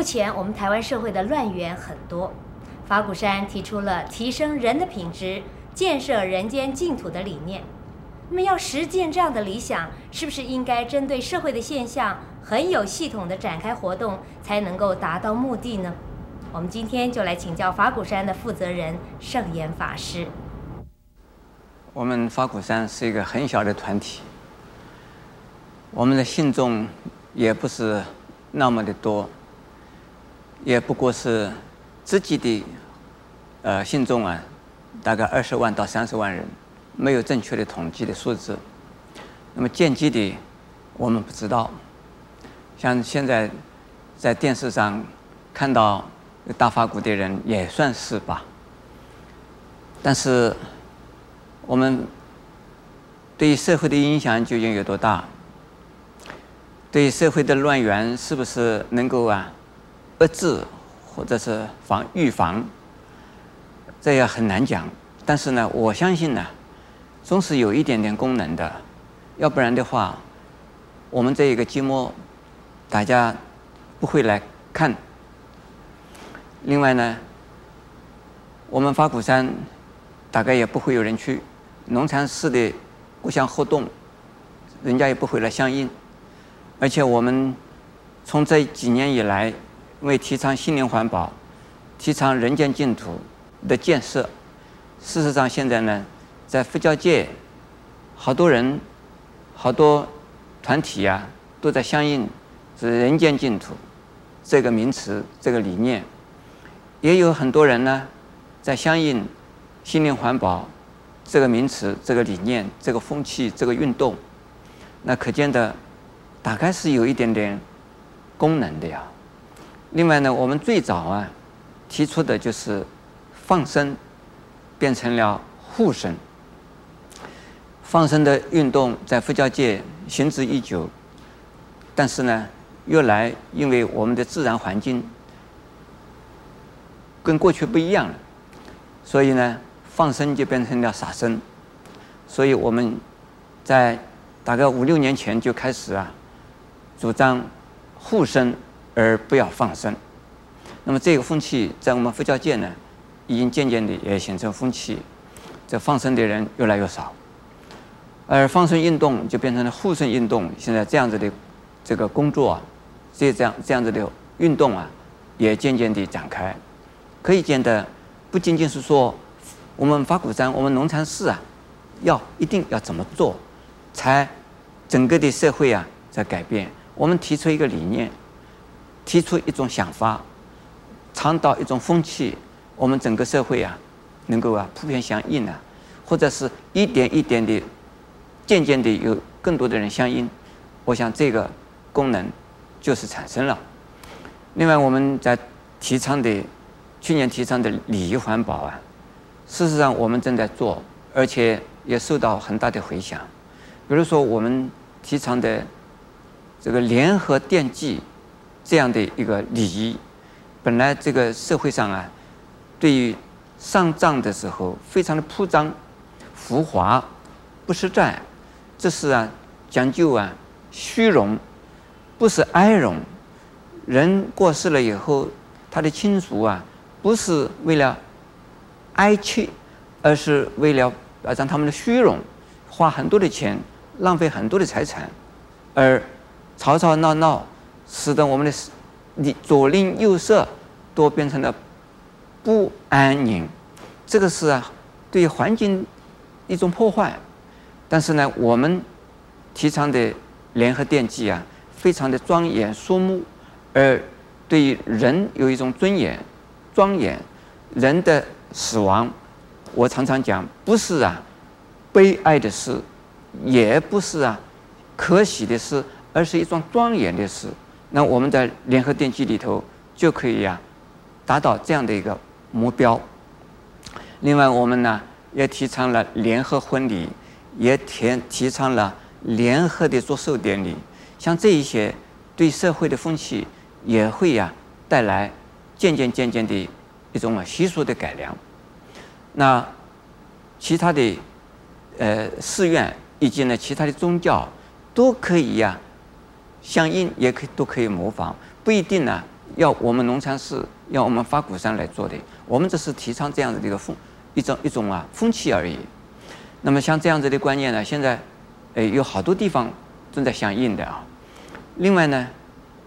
目前我们台湾社会的乱源很多，法鼓山提出了提升人的品质、建设人间净土的理念。那么要实践这样的理想，是不是应该针对社会的现象，很有系统的展开活动，才能够达到目的呢？我们今天就来请教法鼓山的负责人圣严法师。我们法鼓山是一个很小的团体，我们的信众也不是那么的多，也不过是自己的呃信众啊，大概二十万到三十万人。没有正确的统计的数字，那么间接的，我们不知道。像现在在电视上看到大法鼓的人也算是吧。但是我们对于社会的影响究竟有多大？对社会的乱源是不是能够啊遏制或者是防预防？这也很难讲。但是呢，我相信呢。总是有一点点功能的，要不然的话，我们这一个节目，大家不会来看。另外呢，我们法鼓山大概也不会有人去，农禅寺的互相互动，人家也不会来相应。而且我们从这几年以来，为提倡心灵环保，提倡人间净土的建设，事实上现在呢。在佛教界，好多人、好多团体呀、都在相应“是人间净土”这个名词、这个理念。也有很多人呢，在相应“心灵环保”这个名词、这个理念、这个风气、这个运动。那可见的，大概是有一点点功能的呀。另外呢，我们最早啊提出的就是放生，变成了护生。放生的运动在佛教界行之已久，但是呢，越来因为我们的自然环境跟过去不一样了，所以呢，放生就变成了杀生。所以我们在大概五六年前就开始啊，主张护生而不要放生。那么这个风气在我们佛教界呢，已经渐渐的也形成风气，这放生的人越来越少。而放生运动就变成了护生运动，现在这样子的这个工作啊，这这样这样子的运动啊，也渐渐地展开。可以见得，不仅仅是说我们法鼓山、我们农禅寺啊，要一定要怎么做，才整个的社会啊在改变。我们提出一个理念，提出一种想法，倡导一种风气，我们整个社会啊，能够啊普遍响应啊，或者是一点一点的。渐渐的有更多的人响应，我想这个功能就是产生了。另外，我们在提倡的去年提倡的礼仪环保啊，事实上我们正在做，而且也受到很大的回响。比如说，我们提倡的这个联合电祭这样的一个礼仪，本来这个社会上啊，对于上葬的时候非常的铺张、浮华、不实在。这是啊，讲究啊，虚荣，不是哀荣。人过世了以后，他的亲属啊，不是为了哀戚，而是为了表彰他们的虚荣，花很多的钱，浪费很多的财产，而吵吵闹闹，使得我们的你左邻右舍都变成了不安宁。这个是啊，对环境一种破坏。但是呢，我们提倡的联合奠祭啊，非常的庄严肃穆，而对人有一种尊严、庄严。人的死亡，我常常讲，不是啊悲哀的事，也不是啊可喜的事，而是一桩庄严的事。那我们在联合奠祭里头就可以呀、达到这样的一个目标。另外，我们呢也提倡了联合婚礼。也提提倡了联合的做寿典礼，像这一些对社会的风气也会呀、带来渐渐渐渐的一种啊习俗的改良。那其他的呃寺院以及呢其他的宗教都可以呀、相应，也可以都可以模仿，不一定呢要我们农禅寺，要我们法鼓山来做的。我们只是提倡这样子的一个风，一种一种啊风气而已。那么像这样子的观念呢，现在，诶有好多地方正在响应的啊。另外呢，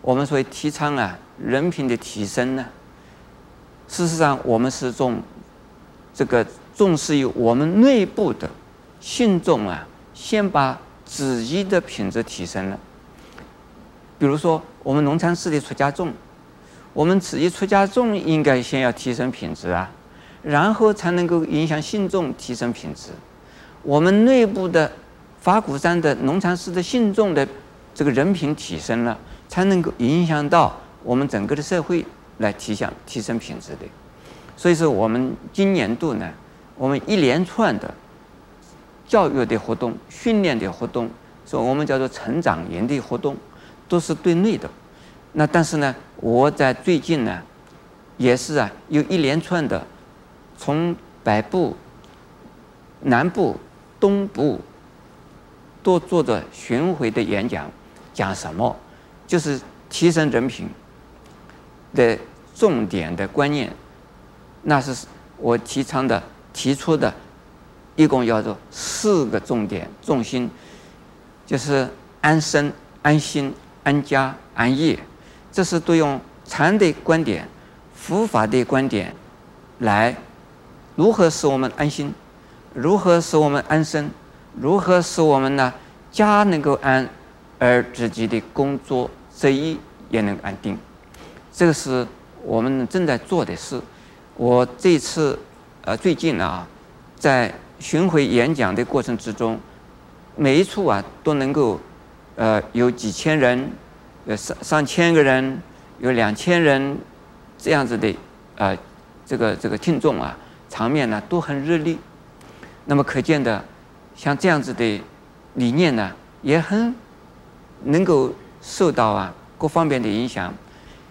我们所谓提倡啊人品的提升呢，事实上我们是重这个重视于我们内部的信众啊，先把自己的品质提升了。比如说，我们农禅寺的出家众，我们自己出家众应该先要提升品质啊，然后才能够影响信众提升品质。我们内部的法鼓山的农禅寺的信众的这个人品提升了，才能够影响到我们整个的社会来提升提升品质的。所以说，我们今年度呢，我们一连串的教育的活动、训练的活动，所以我们叫做成长营的活动，都是对内的。那但是呢，我在最近呢，也是啊，有一连串的从北部、南部。东部都做着巡回的演讲，讲什么？就是提升人品的重点的观念。那是我提倡的、提出的，一共叫做四个重点重心，就是安身、安心、安家、安业。这是都用禅的观点、佛法的观点来如何使我们安心。如何使我们安身？如何使我们呢家能够安，而自己的工作职业也能安定？这个是我们正在做的事。我这次呃最近啊，在巡回演讲的过程之中，每一处啊都能够呃有几千人，有上上千个人，有两千人这样子的呃这个这个听众啊，场面呢都很热烈。那么可见的，像这样子的理念呢，也很能够受到啊各方面的影响。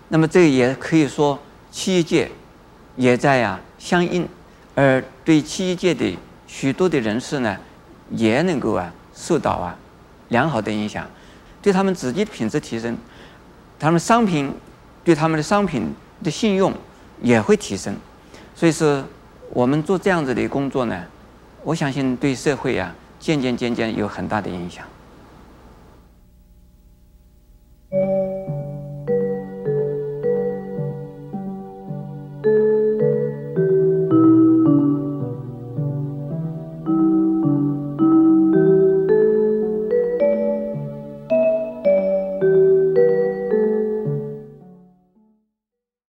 那么这也可以说，企业界也在、啊、相应，而对企业界的许多的人士呢，也能够啊受到啊良好的影响，对他们自己的品质提升，他们商品对他们的商品的信用也会提升。所以说，我们做这样子的工作呢。我相信对社会啊，渐渐渐渐有很大的影响。